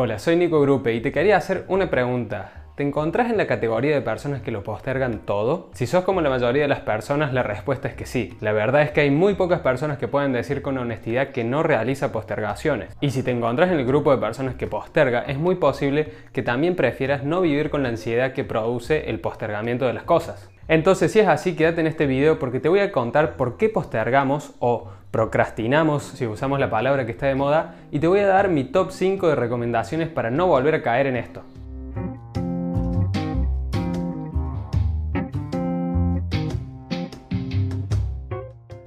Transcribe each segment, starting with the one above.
Hola, soy Nico Grupe y te quería hacer una pregunta. ¿Te encontrás en la categoría de personas que lo postergan todo? Si sos como la mayoría de las personas, la respuesta es que sí. La verdad es que hay muy pocas personas que pueden decir con honestidad que no realiza postergaciones. Y si te encontrás en el grupo de personas que posterga, es muy posible que también prefieras no vivir con la ansiedad que produce el postergamiento de las cosas. Entonces, si es así, quédate en este video porque te voy a contar por qué postergamos o procrastinamos, si usamos la palabra que está de moda, y te voy a dar mi top 5 de recomendaciones para no volver a caer en esto.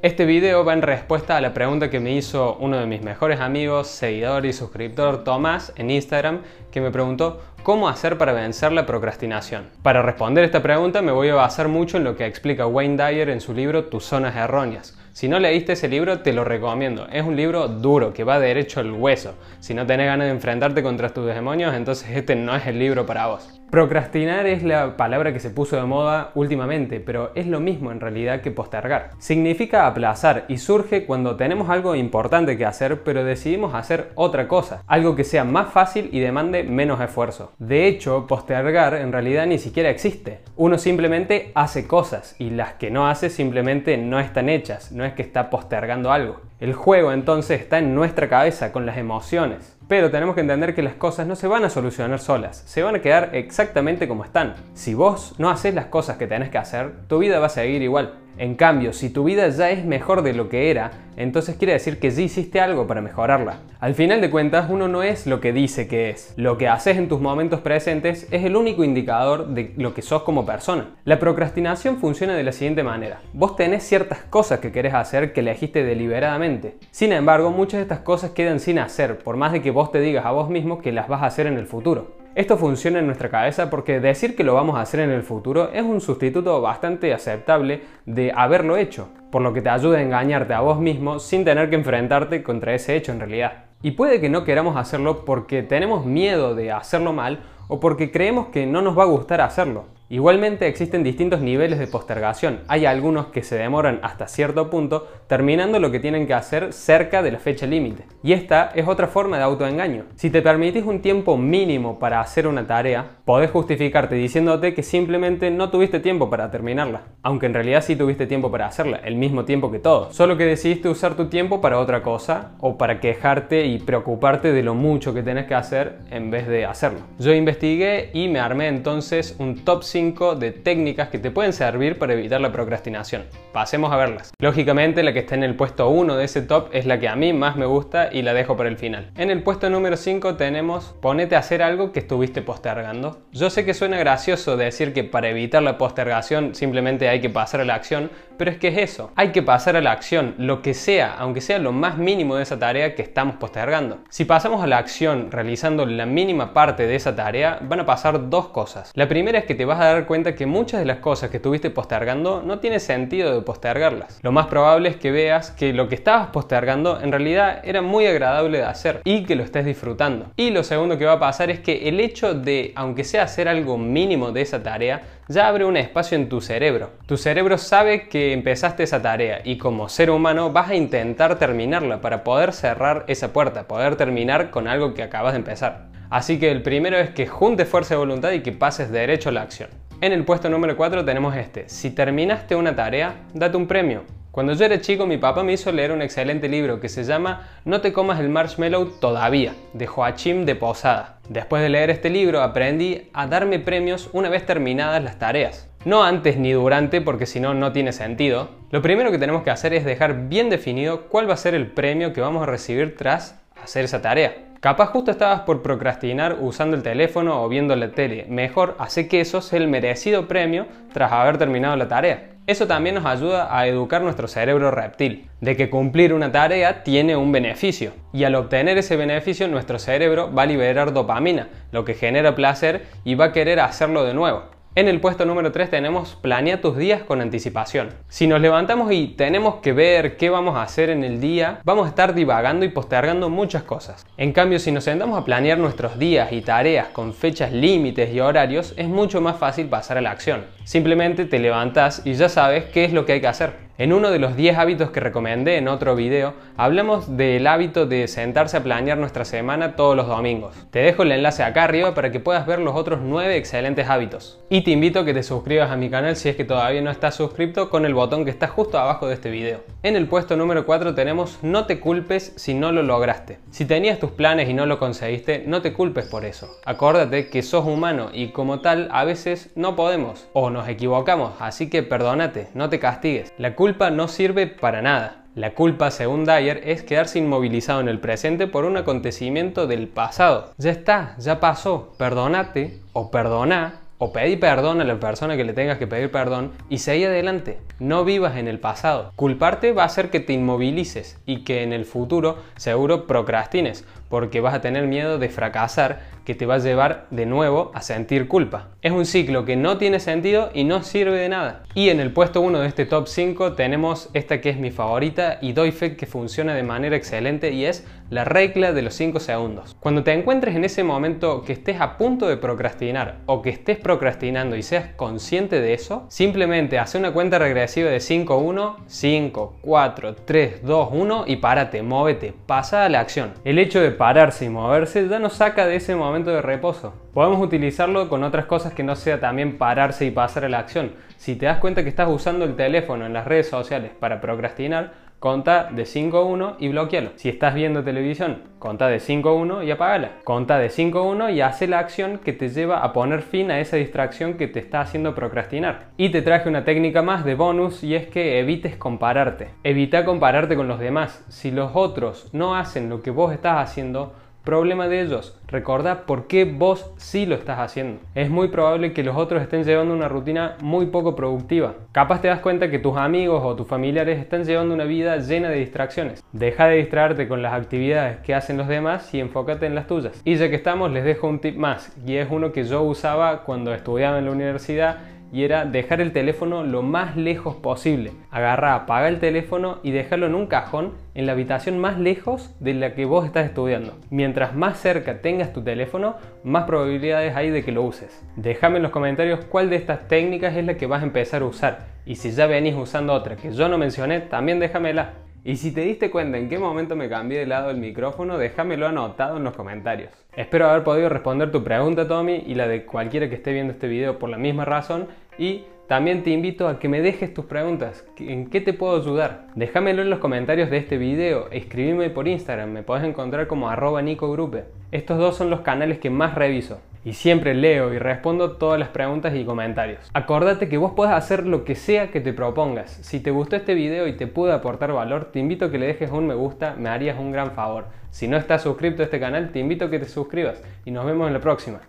Este video va en respuesta a la pregunta que me hizo uno de mis mejores amigos, seguidor y suscriptor Tomás en Instagram, que me preguntó cómo hacer para vencer la procrastinación. Para responder esta pregunta me voy a basar mucho en lo que explica Wayne Dyer en su libro Tus zonas erróneas. Si no leíste ese libro, te lo recomiendo. Es un libro duro, que va derecho al hueso. Si no tenés ganas de enfrentarte contra tus demonios, entonces este no es el libro para vos. Procrastinar es la palabra que se puso de moda últimamente, pero es lo mismo en realidad que postergar. Significa aplazar y surge cuando tenemos algo importante que hacer, pero decidimos hacer otra cosa, algo que sea más fácil y demande menos esfuerzo. De hecho, postergar en realidad ni siquiera existe. Uno simplemente hace cosas y las que no hace simplemente no están hechas, no es que está postergando algo. El juego entonces está en nuestra cabeza con las emociones. Pero tenemos que entender que las cosas no se van a solucionar solas, se van a quedar exactamente como están. Si vos no haces las cosas que tenés que hacer, tu vida va a seguir igual. En cambio, si tu vida ya es mejor de lo que era, entonces quiere decir que ya hiciste algo para mejorarla. Al final de cuentas, uno no es lo que dice que es. Lo que haces en tus momentos presentes es el único indicador de lo que sos como persona. La procrastinación funciona de la siguiente manera. Vos tenés ciertas cosas que querés hacer que elegiste deliberadamente. Sin embargo, muchas de estas cosas quedan sin hacer, por más de que vos te digas a vos mismo que las vas a hacer en el futuro. Esto funciona en nuestra cabeza porque decir que lo vamos a hacer en el futuro es un sustituto bastante aceptable de haberlo hecho, por lo que te ayuda a engañarte a vos mismo sin tener que enfrentarte contra ese hecho en realidad. Y puede que no queramos hacerlo porque tenemos miedo de hacerlo mal o porque creemos que no nos va a gustar hacerlo. Igualmente existen distintos niveles de postergación. Hay algunos que se demoran hasta cierto punto, terminando lo que tienen que hacer cerca de la fecha límite. Y esta es otra forma de autoengaño. Si te permitís un tiempo mínimo para hacer una tarea, podés justificarte diciéndote que simplemente no tuviste tiempo para terminarla. Aunque en realidad sí tuviste tiempo para hacerla, el mismo tiempo que todos. Solo que decidiste usar tu tiempo para otra cosa o para quejarte y preocuparte de lo mucho que tenés que hacer en vez de hacerlo. Yo investigué y me armé entonces un top 5 de técnicas que te pueden servir para evitar la procrastinación. Pasemos a verlas. Lógicamente la que está en el puesto 1 de ese top es la que a mí más me gusta y la dejo para el final. En el puesto número 5 tenemos ponete a hacer algo que estuviste postergando. Yo sé que suena gracioso decir que para evitar la postergación simplemente hay que pasar a la acción, pero es que es eso. Hay que pasar a la acción, lo que sea, aunque sea lo más mínimo de esa tarea que estamos postergando. Si pasamos a la acción realizando la mínima parte de esa tarea, van a pasar dos cosas. La primera es que te vas a dar cuenta que muchas de las cosas que estuviste postergando no tiene sentido de postergarlas. Lo más probable es que veas que lo que estabas postergando en realidad era muy agradable de hacer y que lo estés disfrutando. Y lo segundo que va a pasar es que el hecho de, aunque sea hacer algo mínimo de esa tarea, ya abre un espacio en tu cerebro. Tu cerebro sabe que empezaste esa tarea y como ser humano vas a intentar terminarla para poder cerrar esa puerta, poder terminar con algo que acabas de empezar. Así que el primero es que juntes fuerza de voluntad y que pases derecho a la acción. En el puesto número 4 tenemos este. Si terminaste una tarea, date un premio. Cuando yo era chico, mi papá me hizo leer un excelente libro que se llama No te comas el marshmallow todavía, de Joachim de Posada. Después de leer este libro, aprendí a darme premios una vez terminadas las tareas. No antes ni durante, porque si no, no tiene sentido. Lo primero que tenemos que hacer es dejar bien definido cuál va a ser el premio que vamos a recibir tras hacer esa tarea. Capaz justo estabas por procrastinar usando el teléfono o viendo la tele. Mejor hace que eso sea el merecido premio tras haber terminado la tarea. Eso también nos ayuda a educar nuestro cerebro reptil, de que cumplir una tarea tiene un beneficio. Y al obtener ese beneficio, nuestro cerebro va a liberar dopamina, lo que genera placer y va a querer hacerlo de nuevo. En el puesto número 3 tenemos planea tus días con anticipación. Si nos levantamos y tenemos que ver qué vamos a hacer en el día, vamos a estar divagando y postergando muchas cosas. En cambio, si nos sentamos a planear nuestros días y tareas con fechas límites y horarios, es mucho más fácil pasar a la acción. Simplemente te levantas y ya sabes qué es lo que hay que hacer. En uno de los 10 hábitos que recomendé en otro video, hablamos del hábito de sentarse a planear nuestra semana todos los domingos. Te dejo el enlace acá arriba para que puedas ver los otros 9 excelentes hábitos. Y te invito a que te suscribas a mi canal si es que todavía no estás suscrito con el botón que está justo abajo de este video. En el puesto número 4 tenemos no te culpes si no lo lograste. Si tenías tus planes y no lo conseguiste, no te culpes por eso. Acuérdate que sos humano y como tal a veces no podemos o nos equivocamos, así que perdónate, no te castigues. La culpa no sirve para nada. La culpa, según Dyer, es quedarse inmovilizado en el presente por un acontecimiento del pasado. Ya está, ya pasó, perdónate o perdona o pedí perdón a la persona que le tengas que pedir perdón y seguí adelante. No vivas en el pasado. Culparte va a hacer que te inmovilices y que en el futuro seguro procrastines porque vas a tener miedo de fracasar que te va a llevar de nuevo a sentir culpa. Es un ciclo que no tiene sentido y no sirve de nada. Y en el puesto 1 de este top 5 tenemos esta que es mi favorita y doy fe que funciona de manera excelente y es la regla de los 5 segundos. Cuando te encuentres en ese momento que estés a punto de procrastinar o que estés procrastinando y seas consciente de eso, simplemente hace una cuenta regresiva de 5, 1, 5, 4, 3, 2, 1 y párate, móvete, pasa a la acción. El hecho de pararse y moverse ya nos saca de ese momento de reposo. Podemos utilizarlo con otras cosas que no sea también pararse y pasar a la acción. Si te das cuenta que estás usando el teléfono en las redes sociales para procrastinar, Conta de 5 a 1 y bloquealo. Si estás viendo televisión, conta de 5 a 1 y apágala. Conta de 5 a 1 y hace la acción que te lleva a poner fin a esa distracción que te está haciendo procrastinar. Y te traje una técnica más de bonus y es que evites compararte. Evita compararte con los demás. Si los otros no hacen lo que vos estás haciendo, Problema de ellos. Recordá por qué vos sí lo estás haciendo. Es muy probable que los otros estén llevando una rutina muy poco productiva. Capaz te das cuenta que tus amigos o tus familiares están llevando una vida llena de distracciones. Deja de distraerte con las actividades que hacen los demás y enfócate en las tuyas. Y ya que estamos, les dejo un tip más, y es uno que yo usaba cuando estudiaba en la universidad y era dejar el teléfono lo más lejos posible. Agarra, apaga el teléfono y dejarlo en un cajón en la habitación más lejos de la que vos estás estudiando. Mientras más cerca tengas tu teléfono, más probabilidades hay de que lo uses. Déjame en los comentarios cuál de estas técnicas es la que vas a empezar a usar y si ya venís usando otra que yo no mencioné, también déjamela. Y si te diste cuenta en qué momento me cambié de lado el micrófono, déjamelo anotado en los comentarios. Espero haber podido responder tu pregunta, Tommy, y la de cualquiera que esté viendo este video por la misma razón. Y también te invito a que me dejes tus preguntas. ¿En qué te puedo ayudar? Déjamelo en los comentarios de este video. Escríbeme por Instagram. Me podés encontrar como arroba nicogrupe. Estos dos son los canales que más reviso y siempre leo y respondo todas las preguntas y comentarios. Acordate que vos puedes hacer lo que sea que te propongas. Si te gustó este video y te pude aportar valor, te invito a que le dejes un me gusta, me harías un gran favor. Si no estás suscrito a este canal, te invito a que te suscribas y nos vemos en la próxima.